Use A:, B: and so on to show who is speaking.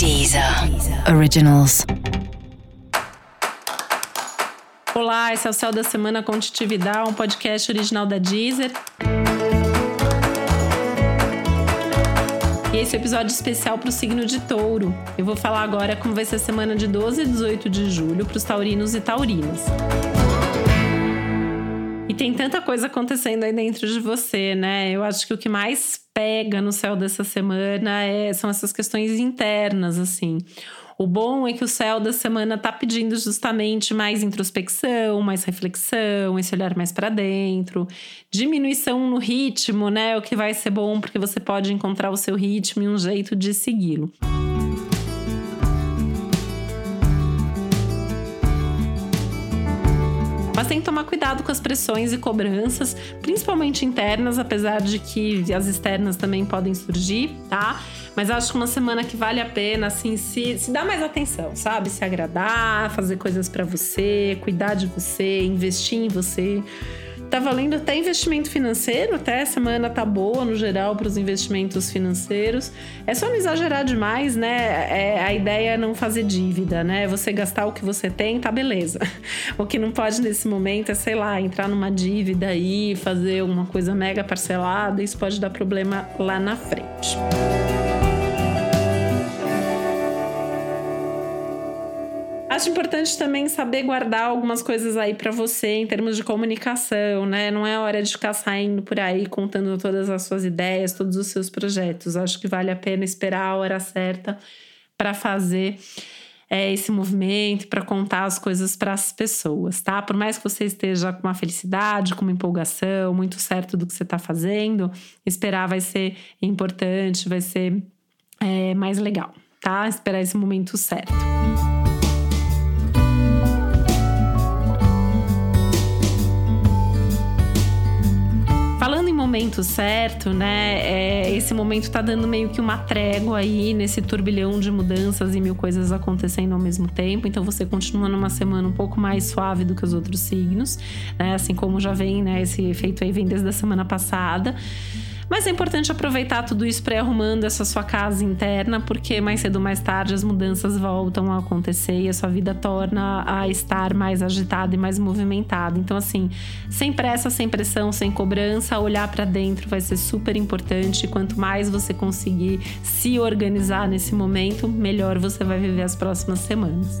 A: Deezer Originals.
B: Olá, esse é o Céu da Semana Contitividade, um podcast original da Deezer. E esse é o episódio especial para o signo de touro. Eu vou falar agora como vai ser a semana de 12 e 18 de julho para os taurinos e taurinas. E tem tanta coisa acontecendo aí dentro de você, né? Eu acho que o que mais pega no céu dessa semana é, são essas questões internas, assim. O bom é que o céu da semana tá pedindo justamente mais introspecção, mais reflexão, esse olhar mais para dentro, diminuição no ritmo, né? O que vai ser bom porque você pode encontrar o seu ritmo e um jeito de segui-lo. Mas tem que tomar cuidado com as pressões e cobranças, principalmente internas, apesar de que as externas também podem surgir, tá? Mas acho que uma semana que vale a pena, assim, se, se dar mais atenção, sabe? Se agradar, fazer coisas para você, cuidar de você, investir em você. Tá valendo até investimento financeiro, até a semana tá boa no geral para os investimentos financeiros. É só não exagerar demais, né? É, a ideia é não fazer dívida, né? Você gastar o que você tem, tá beleza. O que não pode nesse momento é, sei lá, entrar numa dívida aí, fazer uma coisa mega parcelada, isso pode dar problema lá na frente. Acho importante também saber guardar algumas coisas aí para você em termos de comunicação, né? Não é hora de ficar saindo por aí contando todas as suas ideias, todos os seus projetos. Acho que vale a pena esperar a hora certa para fazer é, esse movimento, para contar as coisas para as pessoas, tá? Por mais que você esteja com uma felicidade, com uma empolgação, muito certo do que você está fazendo, esperar vai ser importante, vai ser é, mais legal, tá? Esperar esse momento certo. Momento certo, né? É, esse momento tá dando meio que uma trégua aí nesse turbilhão de mudanças e mil coisas acontecendo ao mesmo tempo. Então você continua numa semana um pouco mais suave do que os outros signos, né? Assim como já vem, né? Esse efeito aí vem desde a semana passada. Mas é importante aproveitar tudo isso para arrumando essa sua casa interna, porque mais cedo ou mais tarde as mudanças voltam a acontecer e a sua vida torna a estar mais agitada e mais movimentada. Então, assim, sem pressa, sem pressão, sem cobrança, olhar para dentro vai ser super importante. Quanto mais você conseguir se organizar nesse momento, melhor você vai viver as próximas semanas.